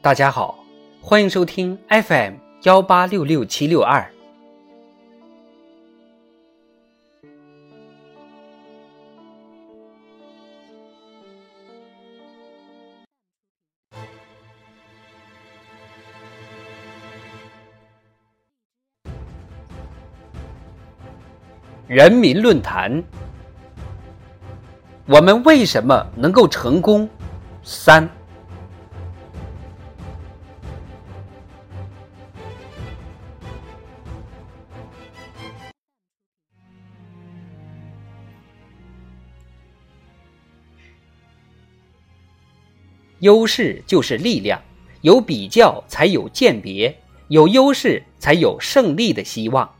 大家好，欢迎收听 FM 幺八六六七六二。人民论坛，我们为什么能够成功？三，优势就是力量，有比较才有鉴别，有优势才有胜利的希望。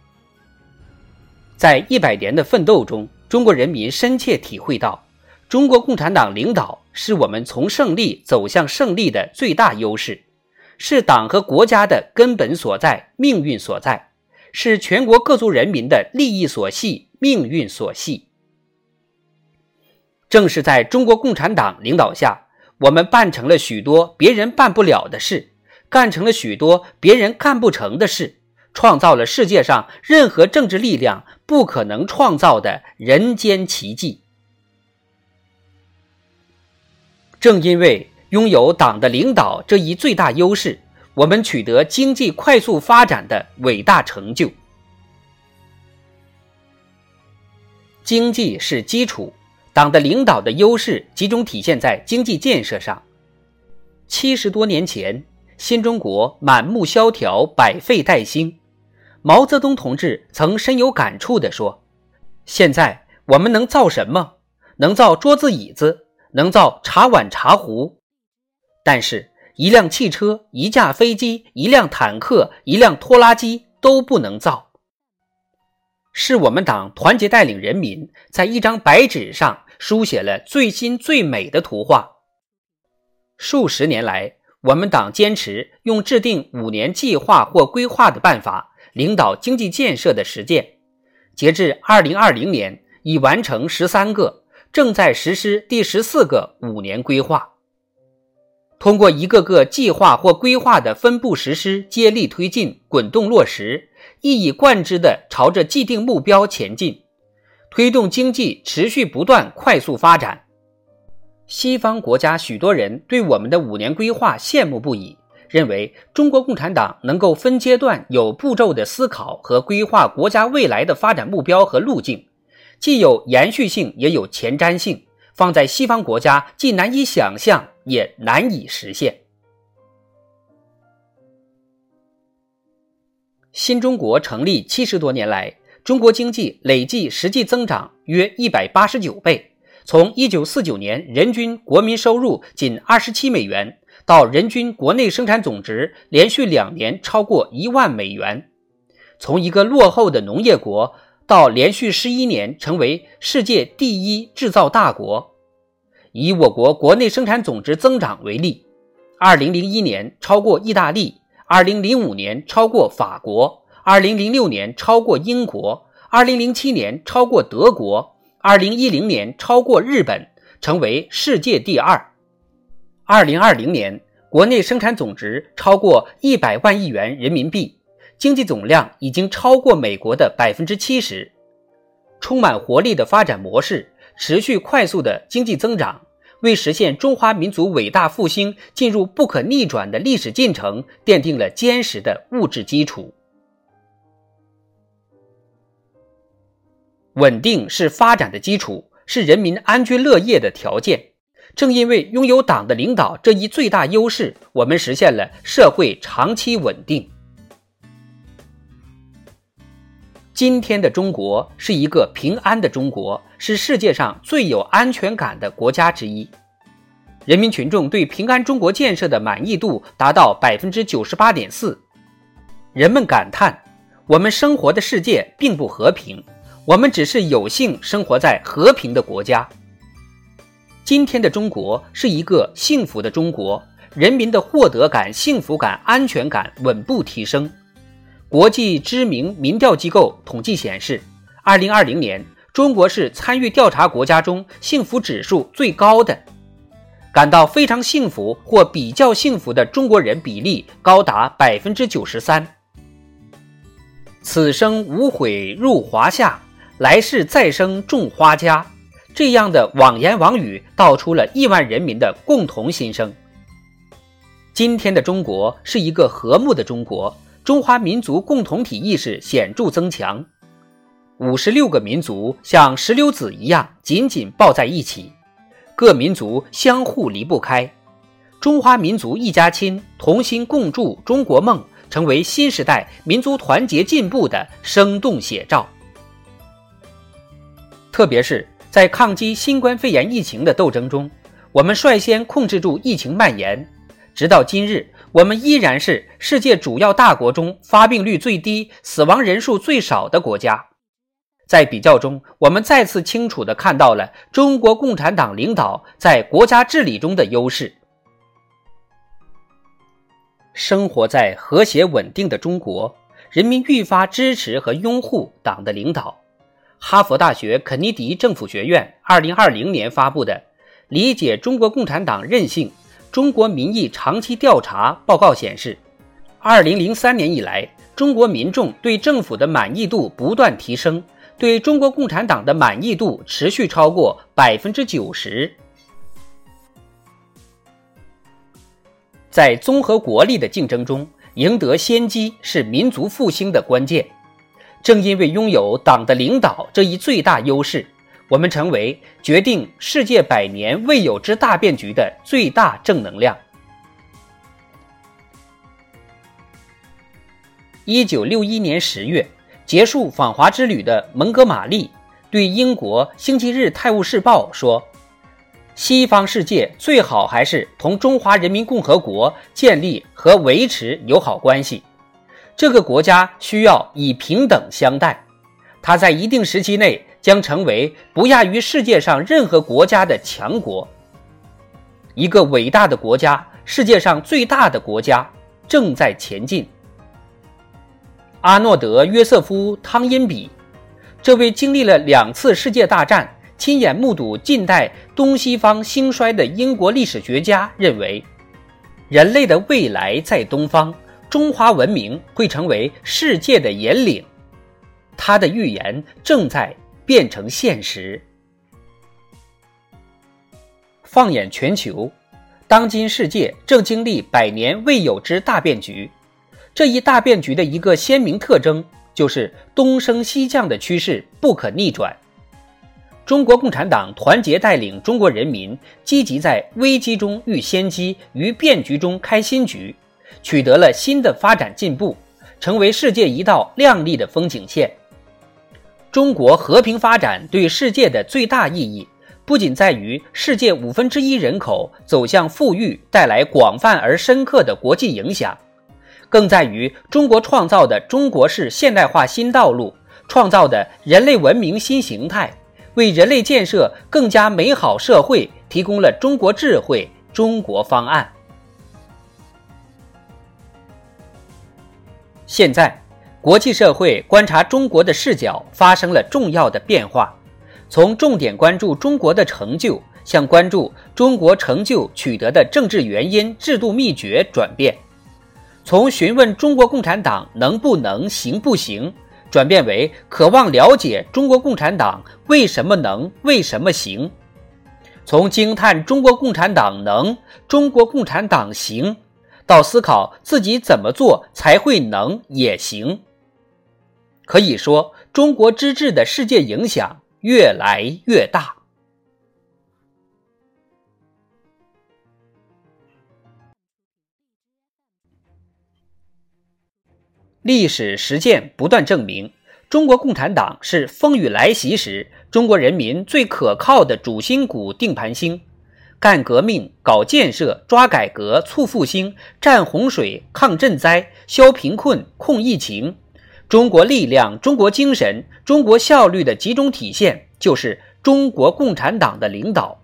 在一百年的奋斗中，中国人民深切体会到，中国共产党领导是我们从胜利走向胜利的最大优势，是党和国家的根本所在、命运所在，是全国各族人民的利益所系、命运所系。正是在中国共产党领导下，我们办成了许多别人办不了的事，干成了许多别人干不成的事。创造了世界上任何政治力量不可能创造的人间奇迹。正因为拥有党的领导这一最大优势，我们取得经济快速发展的伟大成就。经济是基础，党的领导的优势集中体现在经济建设上。七十多年前。新中国满目萧条，百废待兴。毛泽东同志曾深有感触地说：“现在我们能造什么？能造桌子椅子，能造茶碗茶壶，但是，一辆汽车、一架飞机、一辆坦克、一辆拖拉机都不能造。”是我们党团结带领人民，在一张白纸上书写了最新最美的图画。数十年来。我们党坚持用制定五年计划或规划的办法领导经济建设的实践。截至二零二零年，已完成十三个，正在实施第十四个五年规划。通过一个个计划或规划的分步实施、接力推进、滚动落实，一以贯之地朝着既定目标前进，推动经济持续不断快速发展。西方国家许多人对我们的五年规划羡慕不已，认为中国共产党能够分阶段、有步骤的思考和规划国家未来的发展目标和路径，既有延续性，也有前瞻性，放在西方国家既难以想象，也难以实现。新中国成立七十多年来，中国经济累计实际增长约一百八十九倍。从一九四九年人均国民收入仅二十七美元，到人均国内生产总值连续两年超过一万美元；从一个落后的农业国，到连续十一年成为世界第一制造大国。以我国国内生产总值增长为例，二零零一年超过意大利，二零零五年超过法国，二零零六年超过英国，二零零七年超过德国。二零一零年超过日本，成为世界第二。二零二零年国内生产总值超过一百万亿元人民币，经济总量已经超过美国的百分之七十。充满活力的发展模式，持续快速的经济增长，为实现中华民族伟大复兴进入不可逆转的历史进程奠定了坚实的物质基础。稳定是发展的基础，是人民安居乐业的条件。正因为拥有党的领导这一最大优势，我们实现了社会长期稳定。今天的中国是一个平安的中国，是世界上最有安全感的国家之一。人民群众对平安中国建设的满意度达到百分之九十八点四。人们感叹，我们生活的世界并不和平。我们只是有幸生活在和平的国家。今天的中国是一个幸福的中国，人民的获得感、幸福感、安全感稳步提升。国际知名民调机构统计显示，二零二零年中国是参与调查国家中幸福指数最高的。感到非常幸福或比较幸福的中国人比例高达百分之九十三。此生无悔入华夏，来世再生种花家。这样的妄言妄语，道出了亿万人民的共同心声。今天的中国是一个和睦的中国，中华民族共同体意识显著增强。五十六个民族像石榴籽一样紧紧抱在一起，各民族相互离不开。中华民族一家亲，同心共筑中国梦，成为新时代民族团结进步的生动写照。特别是在抗击新冠肺炎疫情的斗争中，我们率先控制住疫情蔓延。直到今日，我们依然是世界主要大国中发病率最低、死亡人数最少的国家。在比较中，我们再次清楚地看到了中国共产党领导在国家治理中的优势。生活在和谐稳定的中国，人民愈发支持和拥护党的领导。哈佛大学肯尼迪政府学院二零二零年发布的《理解中国共产党韧性：中国民意长期调查》报告显示，二零零三年以来，中国民众对政府的满意度不断提升。对中国共产党的满意度持续超过百分之九十。在综合国力的竞争中赢得先机是民族复兴的关键。正因为拥有党的领导这一最大优势，我们成为决定世界百年未有之大变局的最大正能量。一九六一年十月。结束访华之旅的蒙哥马利对英国《星期日泰晤士报》说：“西方世界最好还是同中华人民共和国建立和维持友好关系。这个国家需要以平等相待，它在一定时期内将成为不亚于世界上任何国家的强国。一个伟大的国家，世界上最大的国家，正在前进。”阿诺德·约瑟夫·汤因比，这位经历了两次世界大战、亲眼目睹近代东西方兴衰的英国历史学家认为，人类的未来在东方，中华文明会成为世界的引领。他的预言正在变成现实。放眼全球，当今世界正经历百年未有之大变局。这一大变局的一个鲜明特征，就是东升西降的趋势不可逆转。中国共产党团结带领中国人民，积极在危机中遇先机，于变局中开新局，取得了新的发展进步，成为世界一道亮丽的风景线。中国和平发展对世界的最大意义，不仅在于世界五分之一人口走向富裕，带来广泛而深刻的国际影响。更在于中国创造的中国式现代化新道路，创造的人类文明新形态，为人类建设更加美好社会提供了中国智慧、中国方案。现在，国际社会观察中国的视角发生了重要的变化，从重点关注中国的成就，向关注中国成就取得的政治原因、制度秘诀转变。从询问中国共产党能不能行不行，转变为渴望了解中国共产党为什么能、为什么行；从惊叹中国共产党能、中国共产党行，到思考自己怎么做才会能也行。可以说，中国之治的世界影响越来越大。历史实践不断证明，中国共产党是风雨来袭时中国人民最可靠的主心骨、定盘星。干革命、搞建设、抓改革、促复兴、战洪水、抗震灾、消贫困、控疫情，中国力量、中国精神、中国效率的集中体现，就是中国共产党的领导。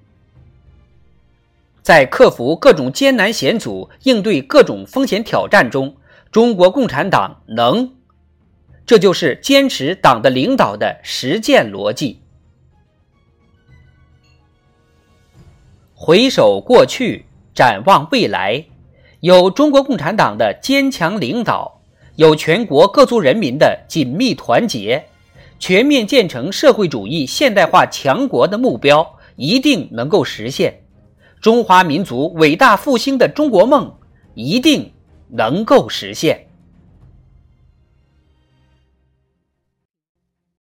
在克服各种艰难险阻、应对各种风险挑战中。中国共产党能，这就是坚持党的领导的实践逻辑。回首过去，展望未来，有中国共产党的坚强领导，有全国各族人民的紧密团结，全面建成社会主义现代化强国的目标一定能够实现，中华民族伟大复兴的中国梦一定能够实现。